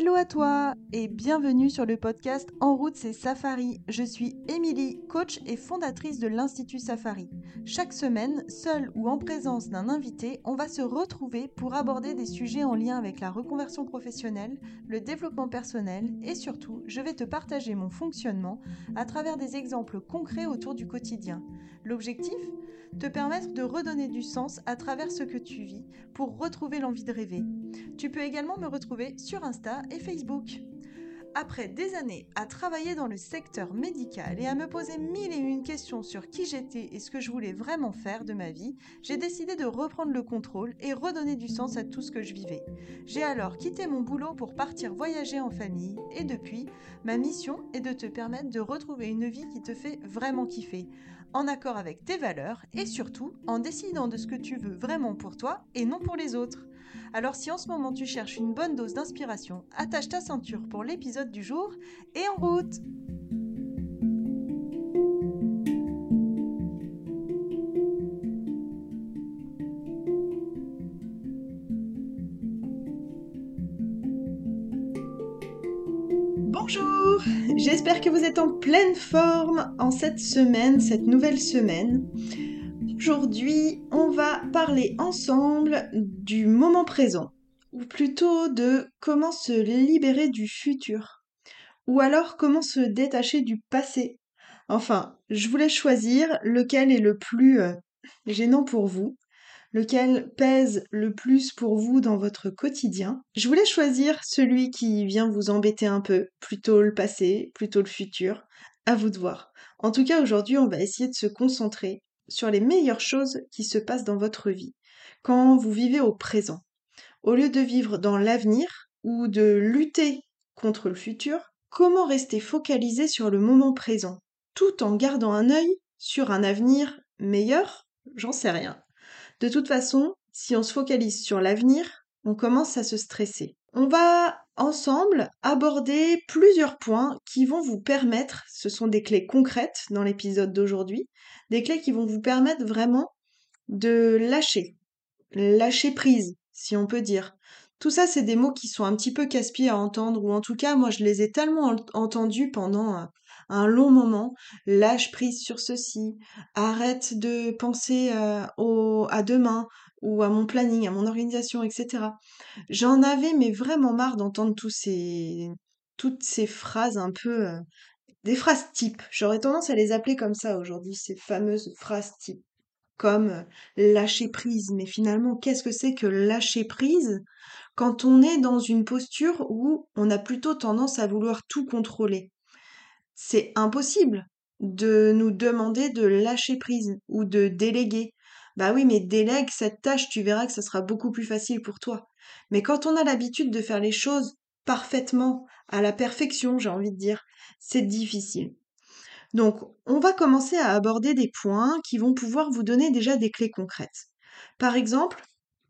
Hello à toi et bienvenue sur le podcast En route c'est Safari. Je suis Émilie, coach et fondatrice de l'Institut Safari. Chaque semaine, seule ou en présence d'un invité, on va se retrouver pour aborder des sujets en lien avec la reconversion professionnelle, le développement personnel et surtout, je vais te partager mon fonctionnement à travers des exemples concrets autour du quotidien. L'objectif? Te permettre de redonner du sens à travers ce que tu vis pour retrouver l'envie de rêver. Tu peux également me retrouver sur Insta et Facebook. Après des années à travailler dans le secteur médical et à me poser mille et une questions sur qui j'étais et ce que je voulais vraiment faire de ma vie, j'ai décidé de reprendre le contrôle et redonner du sens à tout ce que je vivais. J'ai alors quitté mon boulot pour partir voyager en famille et depuis, ma mission est de te permettre de retrouver une vie qui te fait vraiment kiffer, en accord avec tes valeurs et surtout en décidant de ce que tu veux vraiment pour toi et non pour les autres. Alors si en ce moment tu cherches une bonne dose d'inspiration, attache ta ceinture pour l'épisode du jour et en route que vous êtes en pleine forme en cette semaine, cette nouvelle semaine. Aujourd'hui, on va parler ensemble du moment présent, ou plutôt de comment se libérer du futur, ou alors comment se détacher du passé. Enfin, je voulais choisir lequel est le plus euh, gênant pour vous, lequel pèse le plus pour vous dans votre quotidien. Je voulais choisir celui qui vient vous embêter un peu, plutôt le passé, plutôt le futur. À vous de voir. En tout cas, aujourd'hui, on va essayer de se concentrer sur les meilleures choses qui se passent dans votre vie quand vous vivez au présent. Au lieu de vivre dans l'avenir ou de lutter contre le futur, comment rester focalisé sur le moment présent tout en gardant un œil sur un avenir meilleur? J'en sais rien. De toute façon, si on se focalise sur l'avenir, on commence à se stresser. On va ensemble aborder plusieurs points qui vont vous permettre, ce sont des clés concrètes dans l'épisode d'aujourd'hui, des clés qui vont vous permettre vraiment de lâcher, lâcher prise, si on peut dire. Tout ça, c'est des mots qui sont un petit peu casse-pieds à entendre, ou en tout cas, moi, je les ai tellement entendus pendant un long moment. Lâche prise sur ceci, arrête de penser euh, au, à demain, ou à mon planning, à mon organisation, etc. J'en avais mais vraiment marre d'entendre tous ces, toutes ces phrases un peu, euh, des phrases types. J'aurais tendance à les appeler comme ça aujourd'hui, ces fameuses phrases types, comme euh, lâcher prise. Mais finalement, qu'est-ce que c'est que lâcher prise quand on est dans une posture où on a plutôt tendance à vouloir tout contrôler? C'est impossible de nous demander de lâcher prise ou de déléguer bah oui, mais délègue cette tâche, tu verras que ça sera beaucoup plus facile pour toi. Mais quand on a l'habitude de faire les choses parfaitement, à la perfection, j'ai envie de dire, c'est difficile. Donc, on va commencer à aborder des points qui vont pouvoir vous donner déjà des clés concrètes. Par exemple,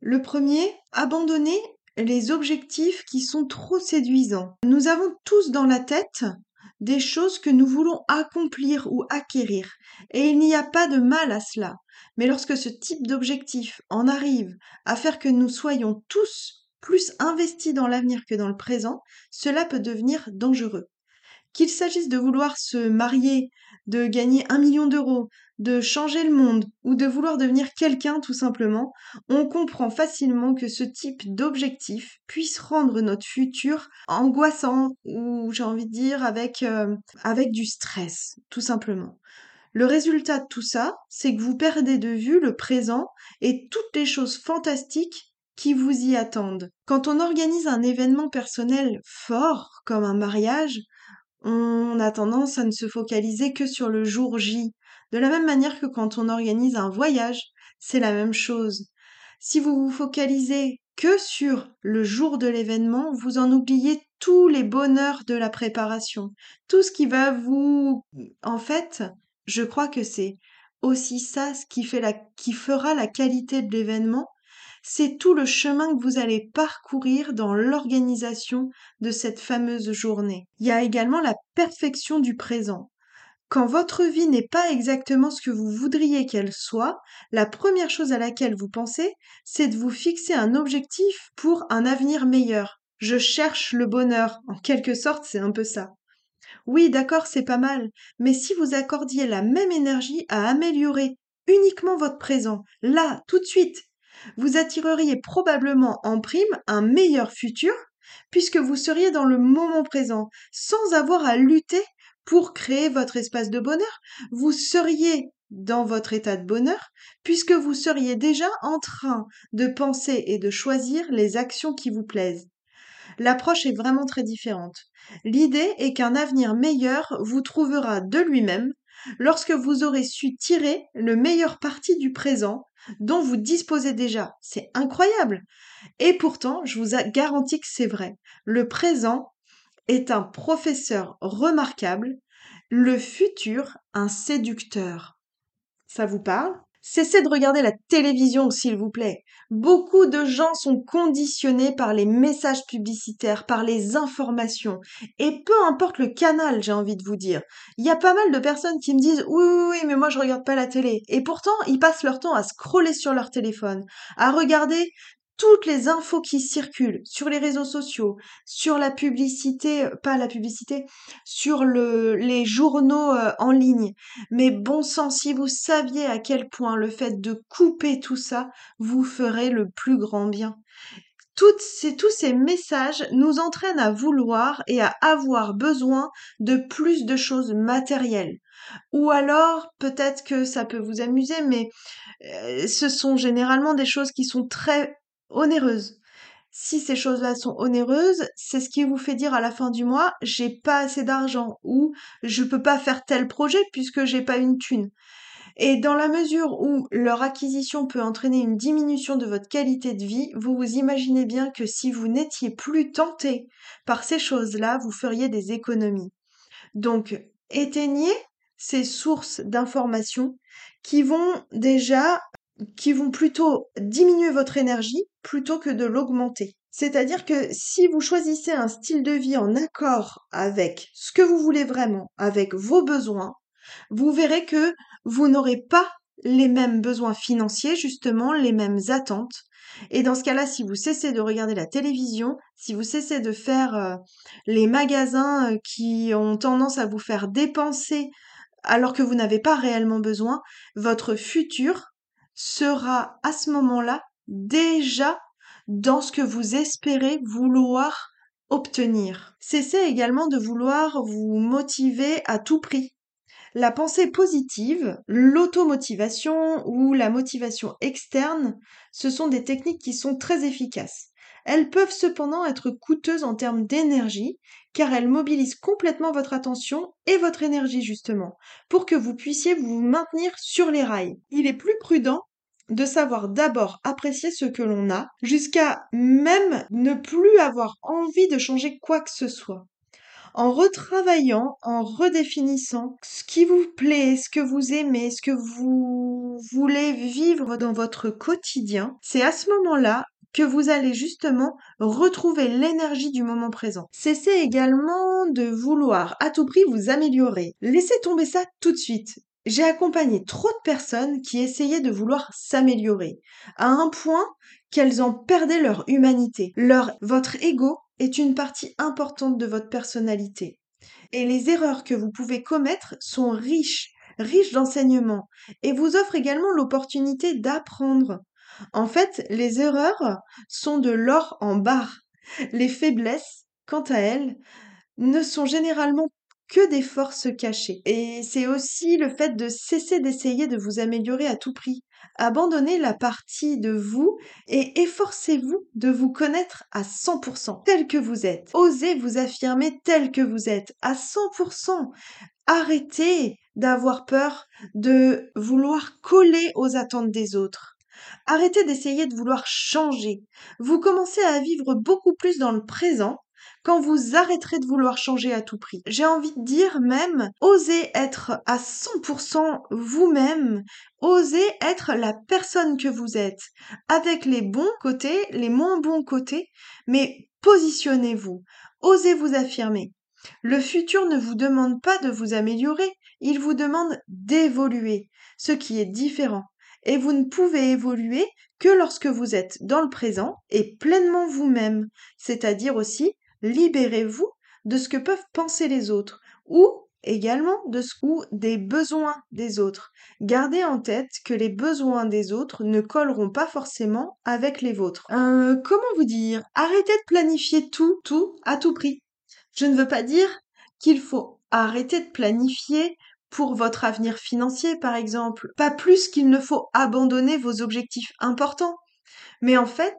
le premier, abandonner les objectifs qui sont trop séduisants. Nous avons tous dans la tête des choses que nous voulons accomplir ou acquérir, et il n'y a pas de mal à cela. Mais lorsque ce type d'objectif en arrive à faire que nous soyons tous plus investis dans l'avenir que dans le présent, cela peut devenir dangereux. Qu'il s'agisse de vouloir se marier, de gagner un million d'euros, de changer le monde ou de vouloir devenir quelqu'un tout simplement, on comprend facilement que ce type d'objectif puisse rendre notre futur angoissant ou j'ai envie de dire avec, euh, avec du stress, tout simplement. Le résultat de tout ça, c'est que vous perdez de vue le présent et toutes les choses fantastiques qui vous y attendent. Quand on organise un événement personnel fort, comme un mariage, on a tendance à ne se focaliser que sur le jour J. De la même manière que quand on organise un voyage, c'est la même chose. Si vous vous focalisez que sur le jour de l'événement, vous en oubliez tous les bonheurs de la préparation, tout ce qui va vous, en fait, je crois que c'est aussi ça ce qui, fait la, qui fera la qualité de l'événement, c'est tout le chemin que vous allez parcourir dans l'organisation de cette fameuse journée. Il y a également la perfection du présent. Quand votre vie n'est pas exactement ce que vous voudriez qu'elle soit, la première chose à laquelle vous pensez, c'est de vous fixer un objectif pour un avenir meilleur. Je cherche le bonheur. En quelque sorte, c'est un peu ça. Oui, d'accord, c'est pas mal, mais si vous accordiez la même énergie à améliorer uniquement votre présent, là, tout de suite, vous attireriez probablement en prime un meilleur futur, puisque vous seriez dans le moment présent, sans avoir à lutter pour créer votre espace de bonheur. Vous seriez dans votre état de bonheur, puisque vous seriez déjà en train de penser et de choisir les actions qui vous plaisent. L'approche est vraiment très différente. L'idée est qu'un avenir meilleur vous trouvera de lui-même lorsque vous aurez su tirer le meilleur parti du présent dont vous disposez déjà. C'est incroyable. Et pourtant, je vous garantis que c'est vrai. Le présent est un professeur remarquable, le futur un séducteur. Ça vous parle? Cessez de regarder la télévision, s'il vous plaît. Beaucoup de gens sont conditionnés par les messages publicitaires, par les informations. Et peu importe le canal, j'ai envie de vous dire. Il y a pas mal de personnes qui me disent oui, oui, mais moi je regarde pas la télé. Et pourtant, ils passent leur temps à scroller sur leur téléphone, à regarder toutes les infos qui circulent sur les réseaux sociaux, sur la publicité, euh, pas la publicité, sur le, les journaux euh, en ligne. Mais bon sang, si vous saviez à quel point le fait de couper tout ça vous ferait le plus grand bien. Toutes ces, tous ces messages nous entraînent à vouloir et à avoir besoin de plus de choses matérielles. Ou alors, peut-être que ça peut vous amuser, mais euh, ce sont généralement des choses qui sont très onéreuse. Si ces choses-là sont onéreuses, c'est ce qui vous fait dire à la fin du mois, j'ai pas assez d'argent ou je peux pas faire tel projet puisque j'ai pas une thune. Et dans la mesure où leur acquisition peut entraîner une diminution de votre qualité de vie, vous vous imaginez bien que si vous n'étiez plus tenté par ces choses-là, vous feriez des économies. Donc, éteignez ces sources d'informations qui vont déjà qui vont plutôt diminuer votre énergie plutôt que de l'augmenter. C'est-à-dire que si vous choisissez un style de vie en accord avec ce que vous voulez vraiment, avec vos besoins, vous verrez que vous n'aurez pas les mêmes besoins financiers, justement, les mêmes attentes. Et dans ce cas-là, si vous cessez de regarder la télévision, si vous cessez de faire euh, les magasins euh, qui ont tendance à vous faire dépenser alors que vous n'avez pas réellement besoin, votre futur sera à ce moment-là déjà dans ce que vous espérez vouloir obtenir. Cessez également de vouloir vous motiver à tout prix. La pensée positive, l'automotivation ou la motivation externe, ce sont des techniques qui sont très efficaces. Elles peuvent cependant être coûteuses en termes d'énergie, car elles mobilisent complètement votre attention et votre énergie justement, pour que vous puissiez vous maintenir sur les rails. Il est plus prudent de savoir d'abord apprécier ce que l'on a, jusqu'à même ne plus avoir envie de changer quoi que ce soit. En retravaillant, en redéfinissant ce qui vous plaît, ce que vous aimez, ce que vous voulez vivre dans votre quotidien, c'est à ce moment-là que vous allez justement retrouver l'énergie du moment présent. Cessez également de vouloir à tout prix vous améliorer. Laissez tomber ça tout de suite. J'ai accompagné trop de personnes qui essayaient de vouloir s'améliorer, à un point qu'elles en perdaient leur humanité. Votre ego est une partie importante de votre personnalité. Et les erreurs que vous pouvez commettre sont riches, riches d'enseignements, et vous offrent également l'opportunité d'apprendre. En fait, les erreurs sont de l'or en barre. Les faiblesses, quant à elles, ne sont généralement que des forces cachées. Et c'est aussi le fait de cesser d'essayer de vous améliorer à tout prix. Abandonnez la partie de vous et efforcez-vous de vous connaître à 100% tel que vous êtes. Osez vous affirmer tel que vous êtes à 100%. Arrêtez d'avoir peur de vouloir coller aux attentes des autres. Arrêtez d'essayer de vouloir changer. Vous commencez à vivre beaucoup plus dans le présent quand vous arrêterez de vouloir changer à tout prix. J'ai envie de dire même, osez être à 100% vous-même, osez être la personne que vous êtes, avec les bons côtés, les moins bons côtés, mais positionnez-vous, osez vous affirmer. Le futur ne vous demande pas de vous améliorer, il vous demande d'évoluer, ce qui est différent. et vous ne pouvez évoluer que lorsque vous êtes dans le présent et pleinement vous-même, c'est-à-dire aussi libérez-vous de ce que peuvent penser les autres ou également de ce ou des besoins des autres. Gardez en tête que les besoins des autres ne colleront pas forcément avec les vôtres. Euh, comment vous dire? Arrêtez de planifier tout, tout, à tout prix. Je ne veux pas dire qu'il faut arrêter de planifier pour votre avenir financier, par exemple. Pas plus qu'il ne faut abandonner vos objectifs importants. Mais en fait,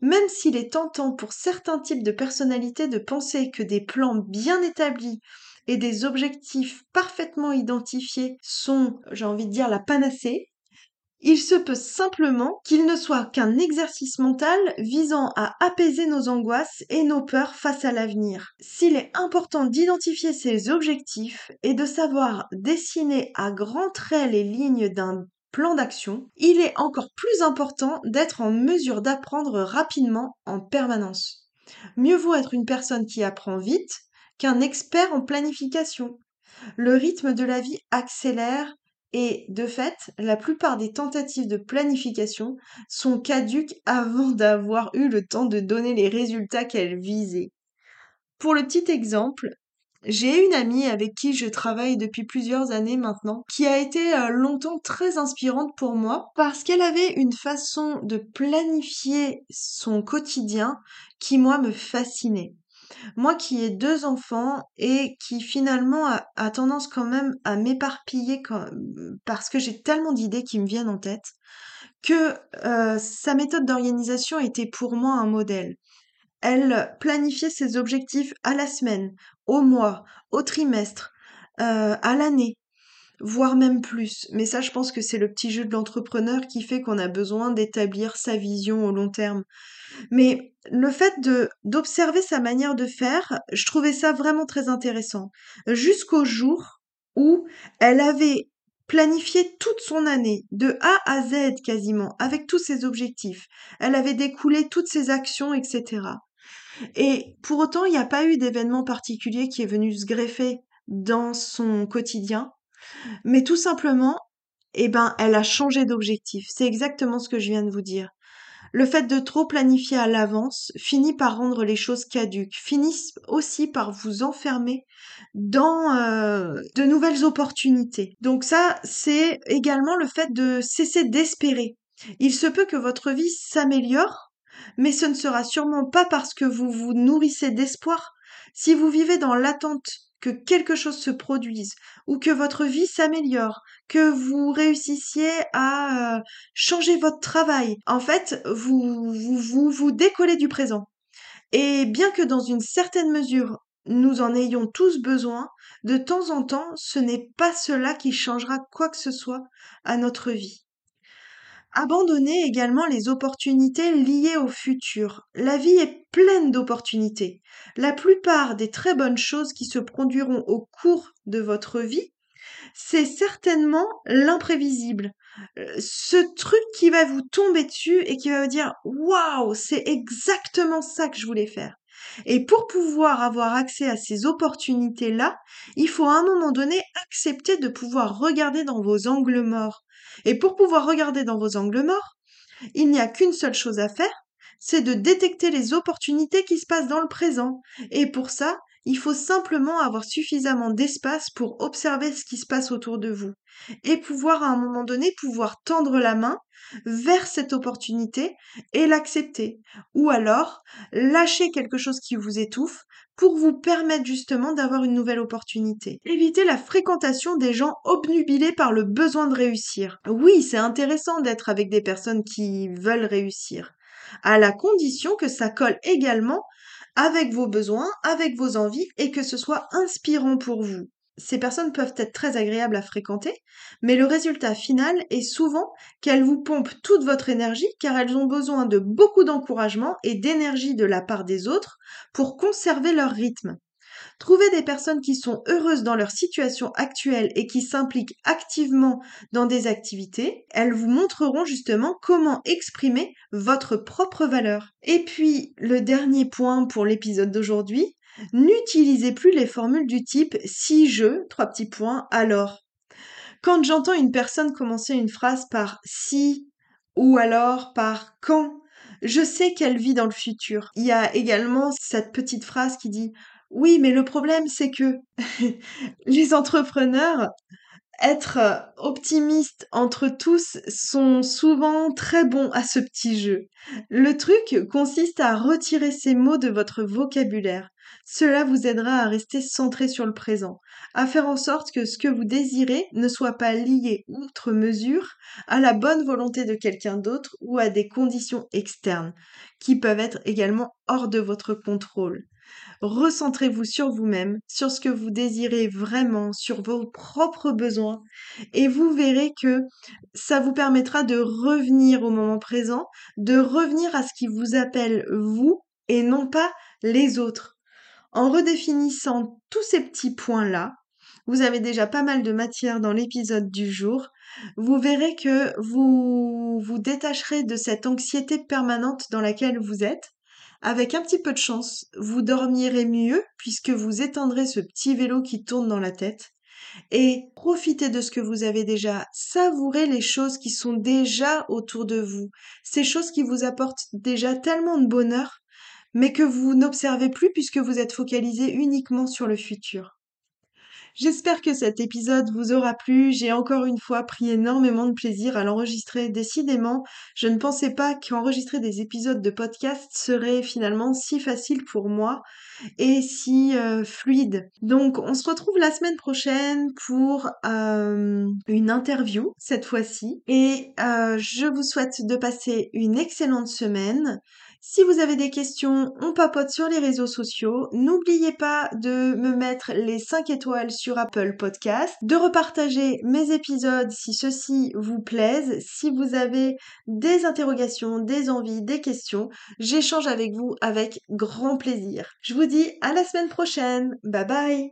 même s'il est tentant pour certains types de personnalités de penser que des plans bien établis et des objectifs parfaitement identifiés sont, j'ai envie de dire, la panacée, il se peut simplement qu'il ne soit qu'un exercice mental visant à apaiser nos angoisses et nos peurs face à l'avenir. S'il est important d'identifier ces objectifs et de savoir dessiner à grands traits les lignes d'un plan d'action, il est encore plus important d'être en mesure d'apprendre rapidement en permanence. Mieux vaut être une personne qui apprend vite qu'un expert en planification. Le rythme de la vie accélère et, de fait, la plupart des tentatives de planification sont caduques avant d'avoir eu le temps de donner les résultats qu'elles visaient. Pour le petit exemple, j'ai une amie avec qui je travaille depuis plusieurs années maintenant, qui a été euh, longtemps très inspirante pour moi parce qu'elle avait une façon de planifier son quotidien qui, moi, me fascinait. Moi qui ai deux enfants et qui finalement a, tendance quand même à m'éparpiller parce que j'ai tellement d'idées qui me viennent en tête, que euh, sa méthode d'organisation était pour moi un modèle. Elle planifiait ses objectifs à la semaine, au mois, au trimestre, euh, à l'année, voire même plus. Mais ça, je pense que c'est le petit jeu de l'entrepreneur qui fait qu'on a besoin d'établir sa vision au long terme. Mais le fait de d'observer sa manière de faire, je trouvais ça vraiment très intéressant. Jusqu'au jour où elle avait planifié toute son année, de A à Z quasiment, avec tous ses objectifs. Elle avait découlé toutes ses actions, etc. Et pour autant, il n'y a pas eu d'événement particulier qui est venu se greffer dans son quotidien. Mais tout simplement, eh ben, elle a changé d'objectif. C'est exactement ce que je viens de vous dire. Le fait de trop planifier à l'avance finit par rendre les choses caduques, finit aussi par vous enfermer dans euh, de nouvelles opportunités. Donc ça, c'est également le fait de cesser d'espérer. Il se peut que votre vie s'améliore, mais ce ne sera sûrement pas parce que vous vous nourrissez d'espoir. Si vous vivez dans l'attente que quelque chose se produise ou que votre vie s'améliore, que vous réussissiez à euh, changer votre travail. En fait, vous, vous, vous vous décollez du présent. Et bien que dans une certaine mesure, nous en ayons tous besoin, de temps en temps, ce n'est pas cela qui changera quoi que ce soit à notre vie. Abandonnez également les opportunités liées au futur. La vie est pleine d'opportunités. La plupart des très bonnes choses qui se produiront au cours de votre vie, c'est certainement l'imprévisible. Euh, ce truc qui va vous tomber dessus et qui va vous dire waouh, c'est exactement ça que je voulais faire. Et pour pouvoir avoir accès à ces opportunités-là, il faut à un moment donné accepter de pouvoir regarder dans vos angles morts. Et pour pouvoir regarder dans vos angles morts, il n'y a qu'une seule chose à faire, c'est de détecter les opportunités qui se passent dans le présent. Et pour ça, il faut simplement avoir suffisamment d'espace pour observer ce qui se passe autour de vous et pouvoir à un moment donné pouvoir tendre la main vers cette opportunité et l'accepter ou alors lâcher quelque chose qui vous étouffe pour vous permettre justement d'avoir une nouvelle opportunité. Évitez la fréquentation des gens obnubilés par le besoin de réussir. Oui, c'est intéressant d'être avec des personnes qui veulent réussir, à la condition que ça colle également avec vos besoins, avec vos envies et que ce soit inspirant pour vous. Ces personnes peuvent être très agréables à fréquenter, mais le résultat final est souvent qu'elles vous pompent toute votre énergie car elles ont besoin de beaucoup d'encouragement et d'énergie de la part des autres pour conserver leur rythme. Trouvez des personnes qui sont heureuses dans leur situation actuelle et qui s'impliquent activement dans des activités. Elles vous montreront justement comment exprimer votre propre valeur. Et puis, le dernier point pour l'épisode d'aujourd'hui, n'utilisez plus les formules du type si je, trois petits points, alors. Quand j'entends une personne commencer une phrase par si ou alors par quand, je sais qu'elle vit dans le futur. Il y a également cette petite phrase qui dit oui, mais le problème, c'est que les entrepreneurs, être optimiste entre tous sont souvent très bons à ce petit jeu. Le truc consiste à retirer ces mots de votre vocabulaire. Cela vous aidera à rester centré sur le présent, à faire en sorte que ce que vous désirez ne soit pas lié outre mesure à la bonne volonté de quelqu'un d'autre ou à des conditions externes, qui peuvent être également hors de votre contrôle. Recentrez-vous sur vous-même, sur ce que vous désirez vraiment, sur vos propres besoins, et vous verrez que ça vous permettra de revenir au moment présent, de revenir à ce qui vous appelle vous et non pas les autres. En redéfinissant tous ces petits points-là, vous avez déjà pas mal de matière dans l'épisode du jour. Vous verrez que vous vous détacherez de cette anxiété permanente dans laquelle vous êtes. Avec un petit peu de chance, vous dormirez mieux puisque vous éteindrez ce petit vélo qui tourne dans la tête. Et profitez de ce que vous avez déjà, savourez les choses qui sont déjà autour de vous, ces choses qui vous apportent déjà tellement de bonheur mais que vous n'observez plus puisque vous êtes focalisé uniquement sur le futur. J'espère que cet épisode vous aura plu. J'ai encore une fois pris énormément de plaisir à l'enregistrer. Décidément, je ne pensais pas qu'enregistrer des épisodes de podcast serait finalement si facile pour moi et si euh, fluide. Donc, on se retrouve la semaine prochaine pour euh, une interview cette fois-ci. Et euh, je vous souhaite de passer une excellente semaine. Si vous avez des questions, on papote sur les réseaux sociaux. N'oubliez pas de me mettre les 5 étoiles sur Apple Podcast, de repartager mes épisodes si ceux-ci vous plaisent. Si vous avez des interrogations, des envies, des questions, j'échange avec vous avec grand plaisir. Je vous dis à la semaine prochaine. Bye bye